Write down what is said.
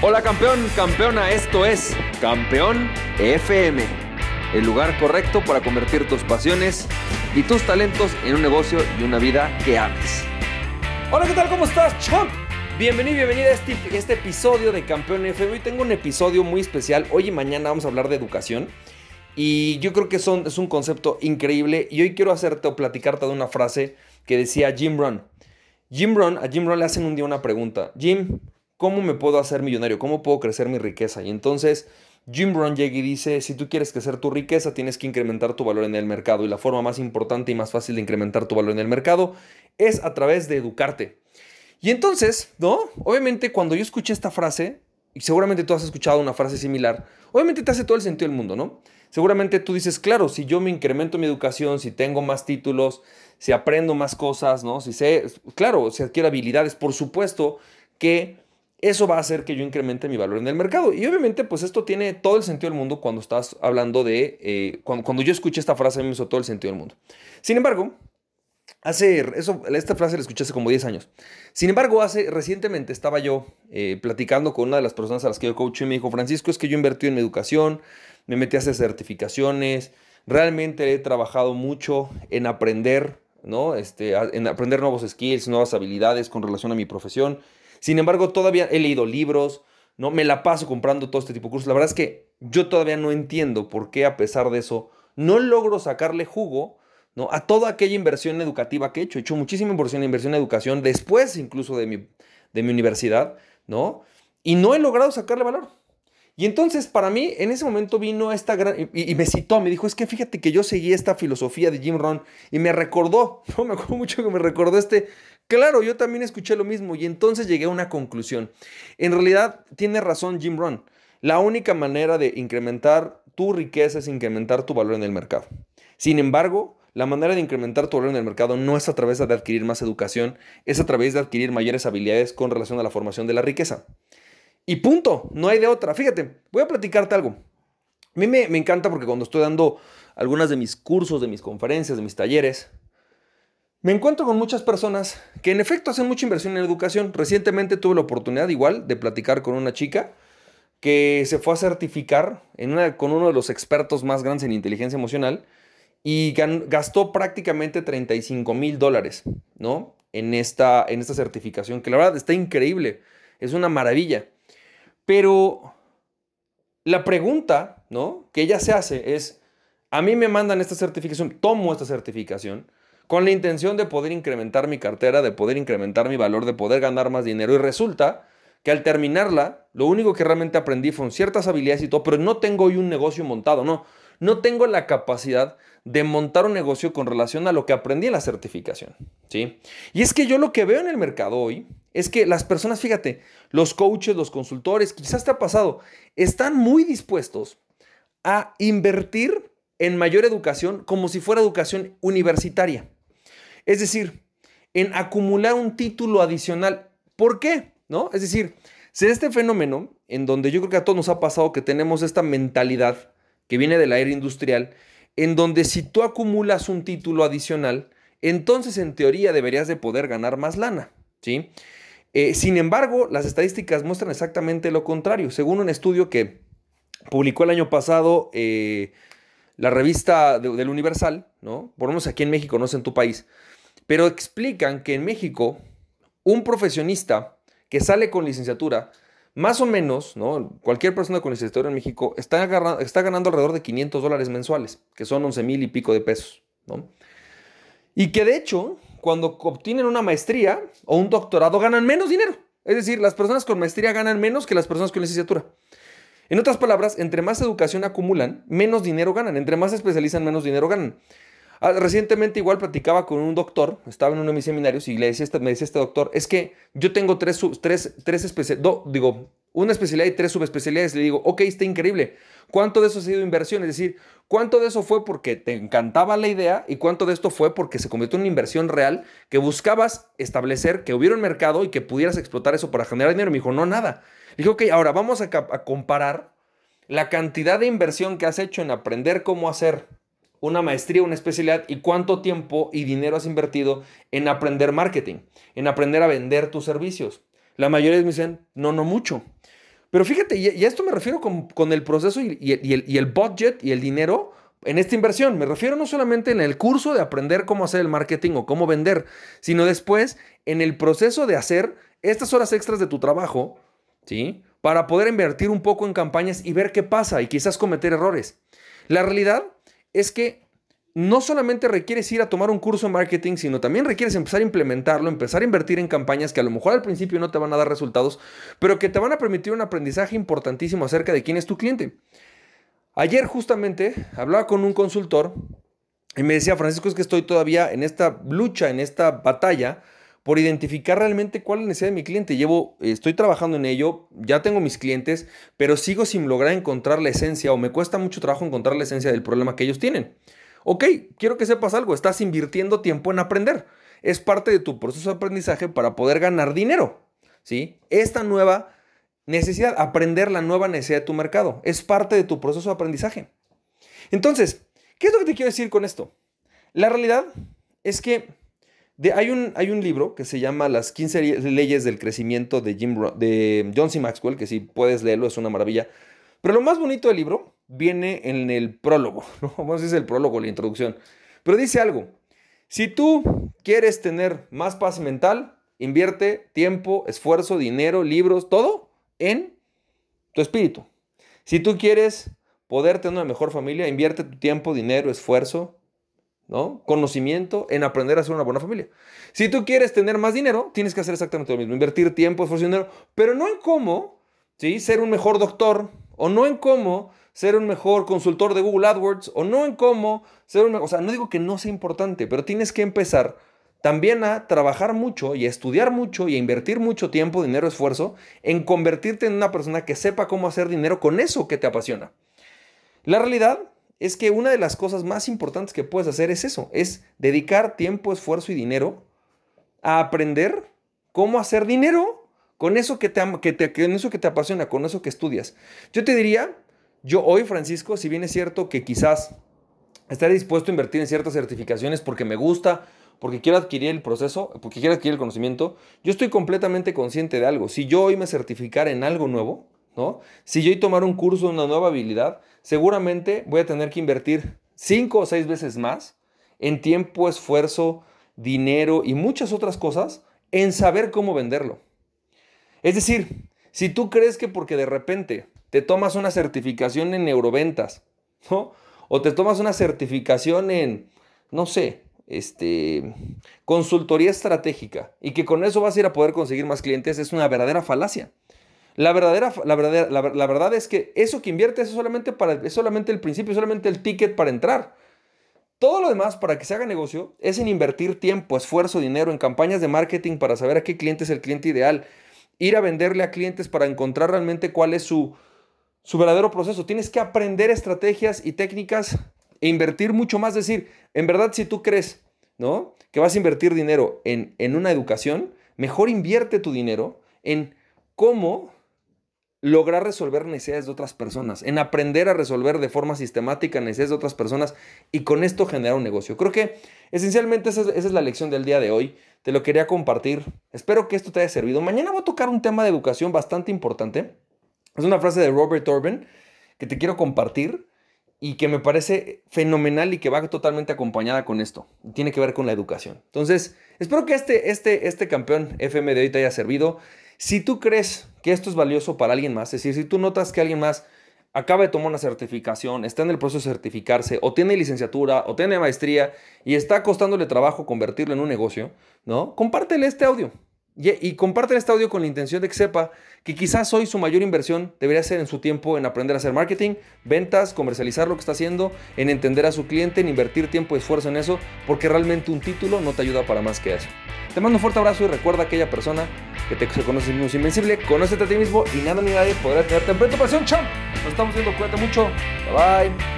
Hola campeón, campeona, esto es Campeón FM, el lugar correcto para convertir tus pasiones y tus talentos en un negocio y una vida que ames. Hola, ¿qué tal? ¿Cómo estás, champ? Bienvenido bienvenida a este, este episodio de Campeón FM. Hoy tengo un episodio muy especial. Hoy y mañana vamos a hablar de educación. Y yo creo que son, es un concepto increíble. Y hoy quiero hacerte o platicarte de una frase que decía Jim Rohn. Jim Rohn, a Jim Rohn le hacen un día una pregunta. Jim, ¿cómo me puedo hacer millonario? ¿Cómo puedo crecer mi riqueza? Y entonces Jim Rohn llega y dice, si tú quieres crecer tu riqueza, tienes que incrementar tu valor en el mercado. Y la forma más importante y más fácil de incrementar tu valor en el mercado es a través de educarte. Y entonces, ¿no? Obviamente cuando yo escuché esta frase, y seguramente tú has escuchado una frase similar, obviamente te hace todo el sentido del mundo, ¿no? Seguramente tú dices, claro, si yo me incremento mi educación, si tengo más títulos, si aprendo más cosas, ¿no? Si sé, claro, si adquiero habilidades, por supuesto que eso va a hacer que yo incremente mi valor en el mercado. Y obviamente, pues esto tiene todo el sentido del mundo cuando estás hablando de, eh, cuando, cuando, yo escuché esta frase, me hizo todo el sentido del mundo. Sin embargo, hace, eso, esta frase la escuché hace como 10 años. Sin embargo, hace, recientemente estaba yo eh, platicando con una de las personas a las que yo coach y me dijo, Francisco, es que yo invertí en mi educación, me metí a hacer certificaciones, realmente he trabajado mucho en aprender, ¿no? Este, en aprender nuevos skills, nuevas habilidades con relación a mi profesión. Sin embargo, todavía he leído libros, ¿no? Me la paso comprando todo este tipo de cursos. La verdad es que yo todavía no entiendo por qué, a pesar de eso, no logro sacarle jugo, ¿no? A toda aquella inversión educativa que he hecho. He hecho muchísima inversión, inversión en educación, después incluso de mi, de mi universidad, ¿no? Y no he logrado sacarle valor. Y entonces, para mí, en ese momento vino esta gran... Y, me citó, me dijo, es que fíjate que yo seguí esta filosofía de Jim Rohn y me recordó, no me acuerdo mucho que me recordó este Claro, yo también escuché lo mismo y entonces llegué a una conclusión. En realidad, tiene razón Jim Rohn. La única manera de incrementar tu riqueza es incrementar tu valor en el mercado. Sin embargo, la manera de incrementar tu valor en el mercado no es a través de adquirir más educación, es a través de adquirir mayores habilidades con relación a la formación de la riqueza. Y punto, no hay de otra. Fíjate, voy a platicarte algo. A mí me, me encanta porque cuando estoy dando algunas de mis cursos, de mis conferencias, de mis talleres, me encuentro con muchas personas que en efecto hacen mucha inversión en educación. Recientemente tuve la oportunidad igual de platicar con una chica que se fue a certificar con uno de los expertos más grandes en inteligencia emocional y gastó prácticamente 35 mil dólares, ¿no? En esta, en esta certificación, que la verdad está increíble, es una maravilla. Pero la pregunta, ¿no? Que ella se hace es, a mí me mandan esta certificación, tomo esta certificación, con la intención de poder incrementar mi cartera, de poder incrementar mi valor, de poder ganar más dinero. Y resulta que al terminarla, lo único que realmente aprendí fueron ciertas habilidades y todo, pero no tengo hoy un negocio montado, no. No tengo la capacidad de montar un negocio con relación a lo que aprendí en la certificación, ¿sí? Y es que yo lo que veo en el mercado hoy es que las personas, fíjate, los coaches, los consultores, quizás te ha pasado, están muy dispuestos a invertir en mayor educación como si fuera educación universitaria. Es decir, en acumular un título adicional. ¿Por qué? ¿No? Es decir, se este fenómeno en donde yo creo que a todos nos ha pasado que tenemos esta mentalidad que viene de la era industrial, en donde si tú acumulas un título adicional, entonces en teoría deberías de poder ganar más lana, ¿sí? Eh, sin embargo, las estadísticas muestran exactamente lo contrario. Según un estudio que publicó el año pasado eh, la revista del Universal, ¿no? Por lo menos aquí en México, no sé en tu país, pero explican que en México un profesionista que sale con licenciatura, más o menos, ¿no? Cualquier persona con licenciatura en México está, ganando alrededor de 500 dólares mensuales, que son 11 mil y pico de pesos, ¿no? Y que de hecho, cuando obtienen una maestría o un doctorado, ganan menos dinero. Es decir, las personas con maestría ganan menos que las personas con licenciatura. En otras palabras, entre más educación acumulan, menos dinero ganan. Entre más se especializan, menos dinero ganan. Ah, recientemente igual platicaba con un doctor, estaba en uno de mis seminarios y le decía este, me decía este doctor, es que yo tengo tres, tres, tres especialidades, digo, una especialidad y tres subespecialidades. Le digo, ok, está increíble. ¿Cuánto de eso ha sido inversión? Es decir, ¿cuánto de eso fue porque te encantaba la idea y cuánto de esto fue porque se convirtió en una inversión real que buscabas establecer, que hubiera un mercado y que pudieras explotar eso para generar dinero? Me dijo, no, nada. Le dije, ok, ahora vamos a, a comparar la cantidad de inversión que has hecho en aprender cómo hacer una maestría, una especialidad y cuánto tiempo y dinero has invertido en aprender marketing, en aprender a vender tus servicios. La mayoría me dicen, no, no mucho. Pero fíjate, y, a esto me refiero con, el proceso y, el, y el budget y el dinero en esta inversión. Me refiero no solamente en el curso de aprender cómo hacer el marketing o cómo vender, sino después en el proceso de hacer estas horas extras de tu trabajo, ¿sí? Para poder invertir un poco en campañas y ver qué pasa y quizás cometer errores. La realidad es que no solamente requieres ir a tomar un curso de marketing, sino también requieres empezar a implementarlo, empezar a invertir en campañas que a lo mejor al principio no te van a dar resultados, pero que te van a permitir un aprendizaje importantísimo acerca de quién es tu cliente. Ayer justamente hablaba con un consultor y me decía, Francisco, es que estoy todavía en esta lucha, en esta batalla por identificar realmente cuál es la necesidad de mi cliente. Llevo, estoy trabajando en ello, ya tengo mis clientes, pero sigo sin lograr encontrar la esencia o me cuesta mucho trabajo encontrar la esencia del problema que ellos tienen. Ok, quiero que sepas algo, estás invirtiendo tiempo en aprender. Es parte de tu proceso de aprendizaje para poder ganar dinero. ¿sí? Esta nueva necesidad, aprender la nueva necesidad de tu mercado, es parte de tu proceso de aprendizaje. Entonces, ¿qué es lo que te quiero decir con esto? La realidad es que hay, un, hay, un, libro que se llama Las 15 leyes del crecimiento de, Jim, de John C. Maxwell, que si puedes leerlo es una maravilla. Pero lo más bonito del libro viene en el prólogo, ¿no? Vamos a decir el prólogo, la introducción. Pero dice algo, si tú quieres tener más paz mental, invierte tiempo, esfuerzo, dinero, libros, todo en tu espíritu. Si tú quieres poder tener una mejor familia, invierte tu tiempo, dinero, esfuerzo, ¿no? Conocimiento en aprender a ser una buena familia. Si tú quieres tener más dinero, tienes que hacer exactamente lo mismo, invertir tiempo, esfuerzo y dinero, pero no en cómo, ¿sí? Ser un mejor doctor o no en cómo ser un mejor consultor de Google AdWords o no en cómo ser un o sea, no digo que no sea importante, pero tienes que empezar también a trabajar mucho y a estudiar mucho y a invertir mucho tiempo, dinero, esfuerzo en convertirte en una persona que sepa cómo hacer dinero con eso que te apasiona. La realidad es que una de las cosas más importantes que puedes hacer es eso, es dedicar tiempo, esfuerzo y dinero a aprender cómo hacer dinero con eso que te, que te, con eso que te apasiona, con eso que estudias. Yo te diría yo hoy, Francisco, si bien es cierto que quizás estaré dispuesto a invertir en ciertas certificaciones porque me gusta, porque quiero adquirir el proceso, porque quiero adquirir el conocimiento, yo estoy completamente consciente de algo. Si yo hoy me certificara en algo nuevo, ¿no? Si yo tomar un curso una nueva habilidad, seguramente voy a tener que invertir cinco o seis veces más en tiempo, esfuerzo, dinero y muchas otras cosas en saber cómo venderlo. Es decir, si tú crees que porque de repente te tomas una certificación en neuroventas, ¿no? O te tomas una certificación en, no sé, este, consultoría estratégica y que con eso vas a ir a poder conseguir más clientes, es una verdadera falacia. La, verdadera, la, verdadera, la, verdad es que eso que inviertes es solamente, para, es solamente el principio, es solamente el ticket para entrar. Todo lo demás para que se haga negocio es en invertir tiempo, esfuerzo, dinero en campañas de marketing para saber a qué cliente es el cliente ideal, ir a venderle a clientes para encontrar realmente cuál es su, su verdadero proceso. Tienes que aprender estrategias y técnicas e invertir mucho más. Es decir, en verdad, si tú crees, ¿no? Que vas a invertir dinero en, en una educación, mejor invierte tu dinero en cómo lograr resolver necesidades de otras personas, en aprender a resolver de forma sistemática necesidades de otras personas y con esto generar un negocio. Creo que esencialmente esa es, la lección del día de hoy. Te lo quería compartir. Espero que esto te haya servido. Mañana voy a tocar un tema de educación bastante importante. Es una frase de Robert Orban que te quiero compartir y que me parece fenomenal y que va totalmente acompañada con esto. Tiene que ver con la educación. Entonces, espero que este, este, este campeón FM de hoy te haya servido. Si tú crees esto es valioso para alguien más, es decir, si tú notas que alguien más acaba de tomar una certificación, está en el proceso de certificarse, o tiene licenciatura, o tiene maestría, y está costándole trabajo convertirlo en un negocio, ¿no? Compártele este audio. Y, y comparte este audio con la intención de que sepa que quizás hoy su mayor inversión debería ser en su tiempo en aprender a hacer marketing, ventas, comercializar lo que está haciendo, en entender a su cliente, en invertir tiempo y esfuerzo en eso, porque realmente un título no te ayuda para más que eso. Te mando un fuerte abrazo y recuerda a aquella persona que te conoce mismo invencible, conócete a ti mismo y nada ni nadie podrá tenerte en tu pasión, champ. Nos estamos viendo, cuídate mucho. Bye bye.